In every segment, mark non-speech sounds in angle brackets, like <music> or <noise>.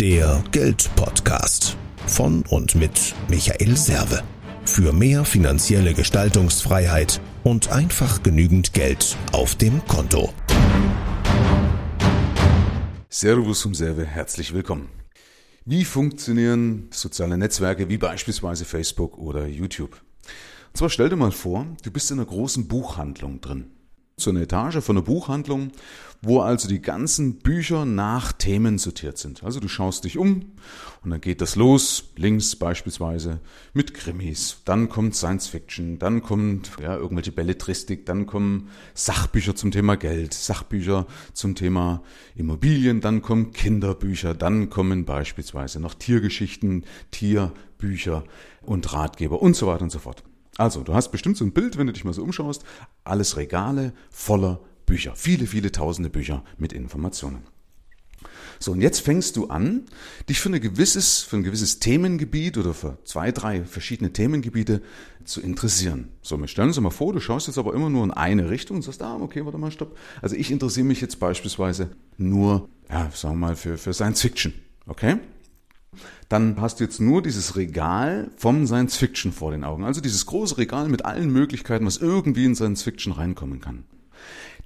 Der Geldpodcast von und mit Michael Serve. Für mehr finanzielle Gestaltungsfreiheit und einfach genügend Geld auf dem Konto. Servus um Serve, herzlich willkommen. Wie funktionieren soziale Netzwerke wie beispielsweise Facebook oder YouTube? Und zwar stell dir mal vor, du bist in einer großen Buchhandlung drin so eine Etage von einer Buchhandlung, wo also die ganzen Bücher nach Themen sortiert sind. Also du schaust dich um und dann geht das los, links beispielsweise mit Krimis, dann kommt Science Fiction, dann kommt ja, irgendwelche Belletristik, dann kommen Sachbücher zum Thema Geld, Sachbücher zum Thema Immobilien, dann kommen Kinderbücher, dann kommen beispielsweise noch Tiergeschichten, Tierbücher und Ratgeber und so weiter und so fort. Also, du hast bestimmt so ein Bild, wenn du dich mal so umschaust, alles Regale voller Bücher, viele, viele tausende Bücher mit Informationen. So, und jetzt fängst du an, dich für, eine gewisses, für ein gewisses Themengebiet oder für zwei, drei verschiedene Themengebiete zu interessieren. So, wir stellen uns mal vor, du schaust jetzt aber immer nur in eine Richtung und sagst, ah, okay, warte mal, stopp. Also ich interessiere mich jetzt beispielsweise nur, ja, sagen wir mal, für, für Science Fiction. Okay? Dann hast du jetzt nur dieses Regal vom Science Fiction vor den Augen. Also dieses große Regal mit allen Möglichkeiten, was irgendwie in Science Fiction reinkommen kann.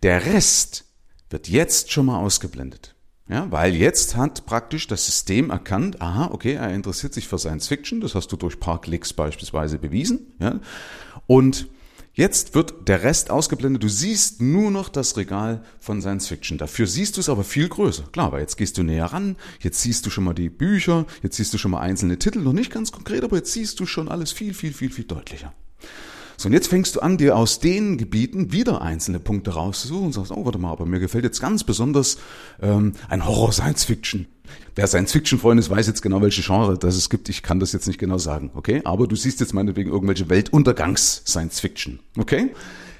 Der Rest wird jetzt schon mal ausgeblendet. Ja, weil jetzt hat praktisch das System erkannt, aha, okay, er interessiert sich für Science Fiction, das hast du durch paar Klicks beispielsweise bewiesen, ja, und Jetzt wird der Rest ausgeblendet. Du siehst nur noch das Regal von Science Fiction. Dafür siehst du es aber viel größer. Klar, weil jetzt gehst du näher ran. Jetzt siehst du schon mal die Bücher. Jetzt siehst du schon mal einzelne Titel. Noch nicht ganz konkret, aber jetzt siehst du schon alles viel, viel, viel, viel deutlicher. So, und jetzt fängst du an, dir aus den Gebieten wieder einzelne Punkte rauszusuchen und sagst, oh, warte mal, aber mir gefällt jetzt ganz besonders ähm, ein Horror-Science-Fiction. Wer Science-Fiction-Freund ist, weiß jetzt genau, welche Genre das es gibt. Ich kann das jetzt nicht genau sagen, okay? Aber du siehst jetzt meinetwegen irgendwelche Weltuntergangs-Science-Fiction, okay?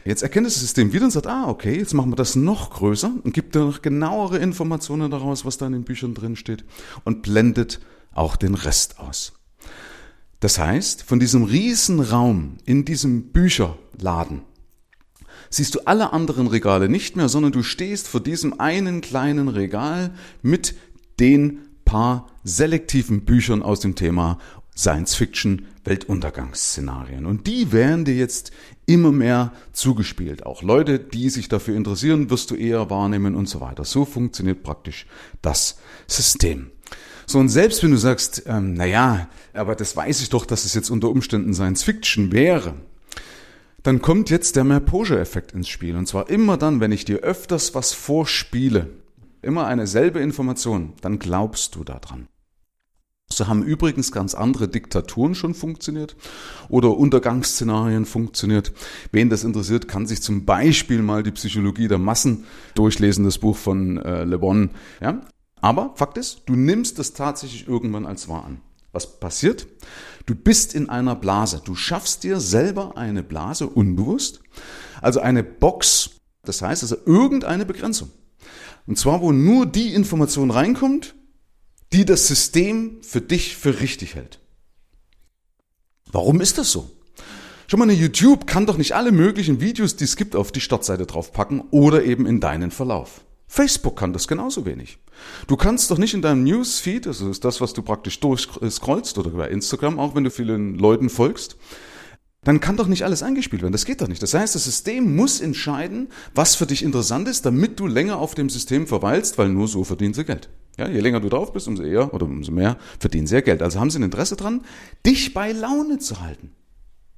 Jetzt erkennt das System wieder und sagt, ah, okay, jetzt machen wir das noch größer und gibt dir noch genauere Informationen daraus, was da in den Büchern drin steht und blendet auch den Rest aus. Das heißt, von diesem riesen Raum in diesem Bücherladen siehst du alle anderen Regale nicht mehr, sondern du stehst vor diesem einen kleinen Regal mit den paar selektiven Büchern aus dem Thema Science Fiction, Weltuntergangsszenarien. Und die werden dir jetzt immer mehr zugespielt. Auch Leute, die sich dafür interessieren, wirst du eher wahrnehmen und so weiter. So funktioniert praktisch das System. So, und selbst wenn du sagst, ähm, na ja, aber das weiß ich doch, dass es jetzt unter Umständen Science Fiction wäre, dann kommt jetzt der Merpoja-Effekt ins Spiel. Und zwar immer dann, wenn ich dir öfters was vorspiele, immer eine selbe Information, dann glaubst du daran. So haben übrigens ganz andere Diktaturen schon funktioniert oder Untergangsszenarien funktioniert. Wen das interessiert, kann sich zum Beispiel mal die Psychologie der Massen durchlesen, das Buch von äh, Le Bon. Ja? Aber Fakt ist, du nimmst es tatsächlich irgendwann als wahr an. Was passiert? Du bist in einer Blase. Du schaffst dir selber eine Blase unbewusst. Also eine Box. Das heißt also irgendeine Begrenzung. Und zwar, wo nur die Information reinkommt, die das System für dich für richtig hält. Warum ist das so? Schon mal, eine YouTube kann doch nicht alle möglichen Videos, die es gibt, auf die Startseite draufpacken oder eben in deinen Verlauf. Facebook kann das genauso wenig. Du kannst doch nicht in deinem Newsfeed, also das ist das, was du praktisch durchscrollst oder bei Instagram, auch wenn du vielen Leuten folgst, dann kann doch nicht alles eingespielt werden. Das geht doch nicht. Das heißt, das System muss entscheiden, was für dich interessant ist, damit du länger auf dem System verweilst, weil nur so verdienen sie Geld. Ja, je länger du drauf bist, umso eher oder umso mehr verdienen sie ja Geld. Also haben sie ein Interesse dran, dich bei Laune zu halten.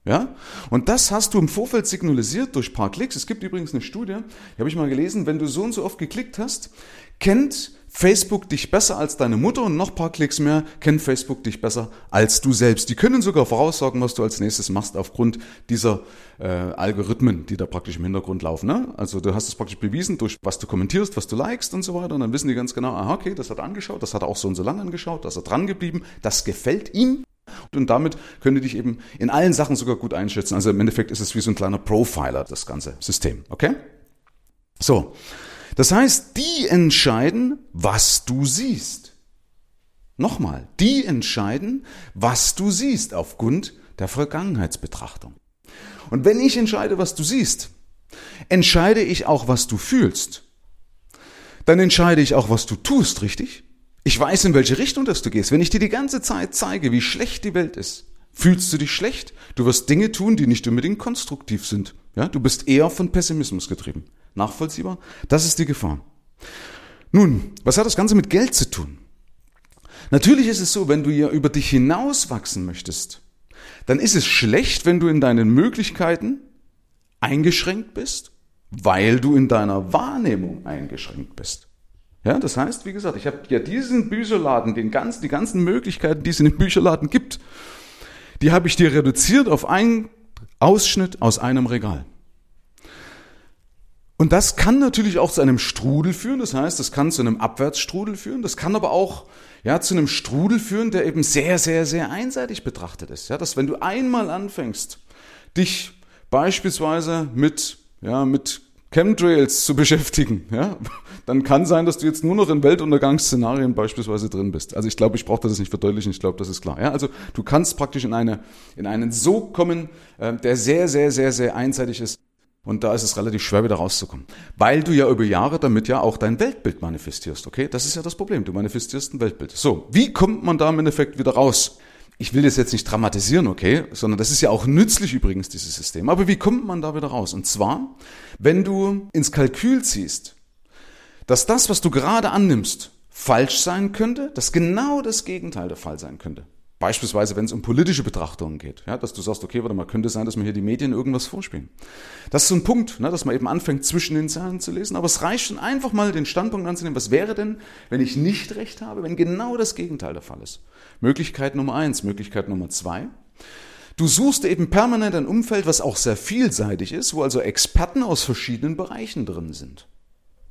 Ja? Und das hast du im Vorfeld signalisiert durch paar Klicks. Es gibt übrigens eine Studie, die habe ich mal gelesen, wenn du so und so oft geklickt hast, kennt Facebook dich besser als deine Mutter und noch paar Klicks mehr kennt Facebook dich besser als du selbst. Die können sogar voraussagen, was du als nächstes machst aufgrund dieser äh, Algorithmen, die da praktisch im Hintergrund laufen. Ne? Also du hast es praktisch bewiesen durch was du kommentierst, was du likest und so weiter und dann wissen die ganz genau, aha, okay, das hat er angeschaut, das hat er auch so und so lange angeschaut, das ist er dran geblieben, das gefällt ihm und damit können die dich eben in allen Sachen sogar gut einschätzen. Also im Endeffekt ist es wie so ein kleiner Profiler, das ganze System. Okay? So. Das heißt, die entscheiden, was du siehst. Nochmal, die entscheiden, was du siehst aufgrund der Vergangenheitsbetrachtung. Und wenn ich entscheide, was du siehst, entscheide ich auch, was du fühlst. Dann entscheide ich auch, was du tust, richtig? Ich weiß, in welche Richtung das du gehst. Wenn ich dir die ganze Zeit zeige, wie schlecht die Welt ist, fühlst du dich schlecht. Du wirst Dinge tun, die nicht unbedingt konstruktiv sind. Ja, du bist eher von Pessimismus getrieben. Nachvollziehbar? Das ist die Gefahr. Nun, was hat das Ganze mit Geld zu tun? Natürlich ist es so, wenn du ja über dich hinaus wachsen möchtest, dann ist es schlecht, wenn du in deinen Möglichkeiten eingeschränkt bist, weil du in deiner Wahrnehmung eingeschränkt bist. Ja, das heißt, wie gesagt, ich habe ja diesen Bücherladen, den ganzen, die ganzen Möglichkeiten, die es in dem Bücherladen gibt, die habe ich dir reduziert auf einen Ausschnitt aus einem Regal. Und das kann natürlich auch zu einem Strudel führen, das heißt, das kann zu einem Abwärtsstrudel führen, das kann aber auch ja, zu einem Strudel führen, der eben sehr, sehr, sehr einseitig betrachtet ist. Ja, dass wenn du einmal anfängst, dich beispielsweise mit, ja, mit Chemtrails zu beschäftigen, <laughs> ja, dann kann sein, dass du jetzt nur noch in Weltuntergangsszenarien beispielsweise drin bist. Also ich glaube, ich brauche das nicht verdeutlichen, ich glaube, das ist klar. Ja, also du kannst praktisch in, eine, in einen Sog kommen, äh, der sehr, sehr, sehr, sehr einseitig ist. Und da ist es relativ schwer, wieder rauszukommen. Weil du ja über Jahre damit ja auch dein Weltbild manifestierst, okay? Das ist ja das Problem. Du manifestierst ein Weltbild. So, wie kommt man da im Endeffekt wieder raus? Ich will das jetzt nicht dramatisieren, okay? Sondern das ist ja auch nützlich übrigens, dieses System. Aber wie kommt man da wieder raus? Und zwar, wenn du ins Kalkül ziehst, dass das, was du gerade annimmst, falsch sein könnte, dass genau das Gegenteil der Fall sein könnte. Beispielsweise, wenn es um politische Betrachtungen geht, ja, dass du sagst, okay, warte mal, könnte sein, dass mir hier die Medien irgendwas vorspielen. Das ist so ein Punkt, ne, dass man eben anfängt, zwischen den Zahlen zu lesen. Aber es reicht schon einfach mal, den Standpunkt anzunehmen. Was wäre denn, wenn ich nicht recht habe, wenn genau das Gegenteil der Fall ist? Möglichkeit Nummer eins, Möglichkeit Nummer zwei. Du suchst eben permanent ein Umfeld, was auch sehr vielseitig ist, wo also Experten aus verschiedenen Bereichen drin sind.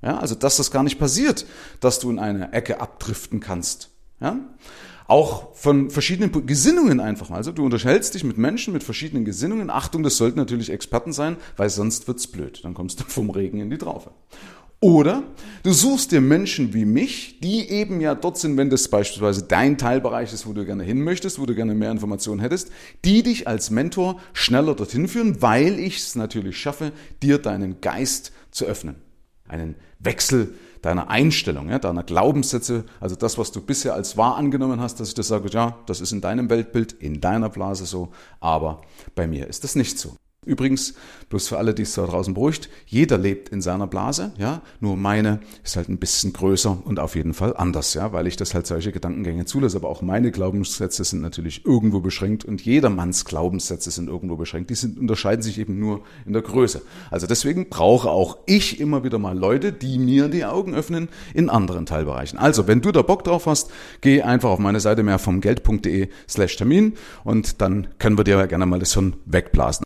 Ja, also dass das gar nicht passiert, dass du in eine Ecke abdriften kannst. Ja? Auch von verschiedenen Gesinnungen einfach mal. Also du unterhältst dich mit Menschen mit verschiedenen Gesinnungen. Achtung, das sollten natürlich Experten sein, weil sonst wird's blöd. Dann kommst du <laughs> vom Regen in die Traufe. Oder du suchst dir Menschen wie mich, die eben ja dort sind, wenn das beispielsweise dein Teilbereich ist, wo du gerne hin möchtest, wo du gerne mehr Informationen hättest, die dich als Mentor schneller dorthin führen, weil ich es natürlich schaffe, dir deinen Geist zu öffnen. Einen Wechsel deiner Einstellung, ja, deiner Glaubenssätze, also das, was du bisher als wahr angenommen hast, dass ich das sage, ja, das ist in deinem Weltbild, in deiner Blase so, aber bei mir ist das nicht so. Übrigens, bloß für alle, die es da draußen beruhigt, jeder lebt in seiner Blase, ja, nur meine ist halt ein bisschen größer und auf jeden Fall anders, ja, weil ich das halt solche Gedankengänge zulasse, aber auch meine Glaubenssätze sind natürlich irgendwo beschränkt und jedermanns Glaubenssätze sind irgendwo beschränkt, die sind, unterscheiden sich eben nur in der Größe. Also deswegen brauche auch ich immer wieder mal Leute, die mir die Augen öffnen in anderen Teilbereichen. Also, wenn du da Bock drauf hast, geh einfach auf meine Seite mehr vom Geld.de slash Termin und dann können wir dir ja gerne mal das Hirn wegblasen.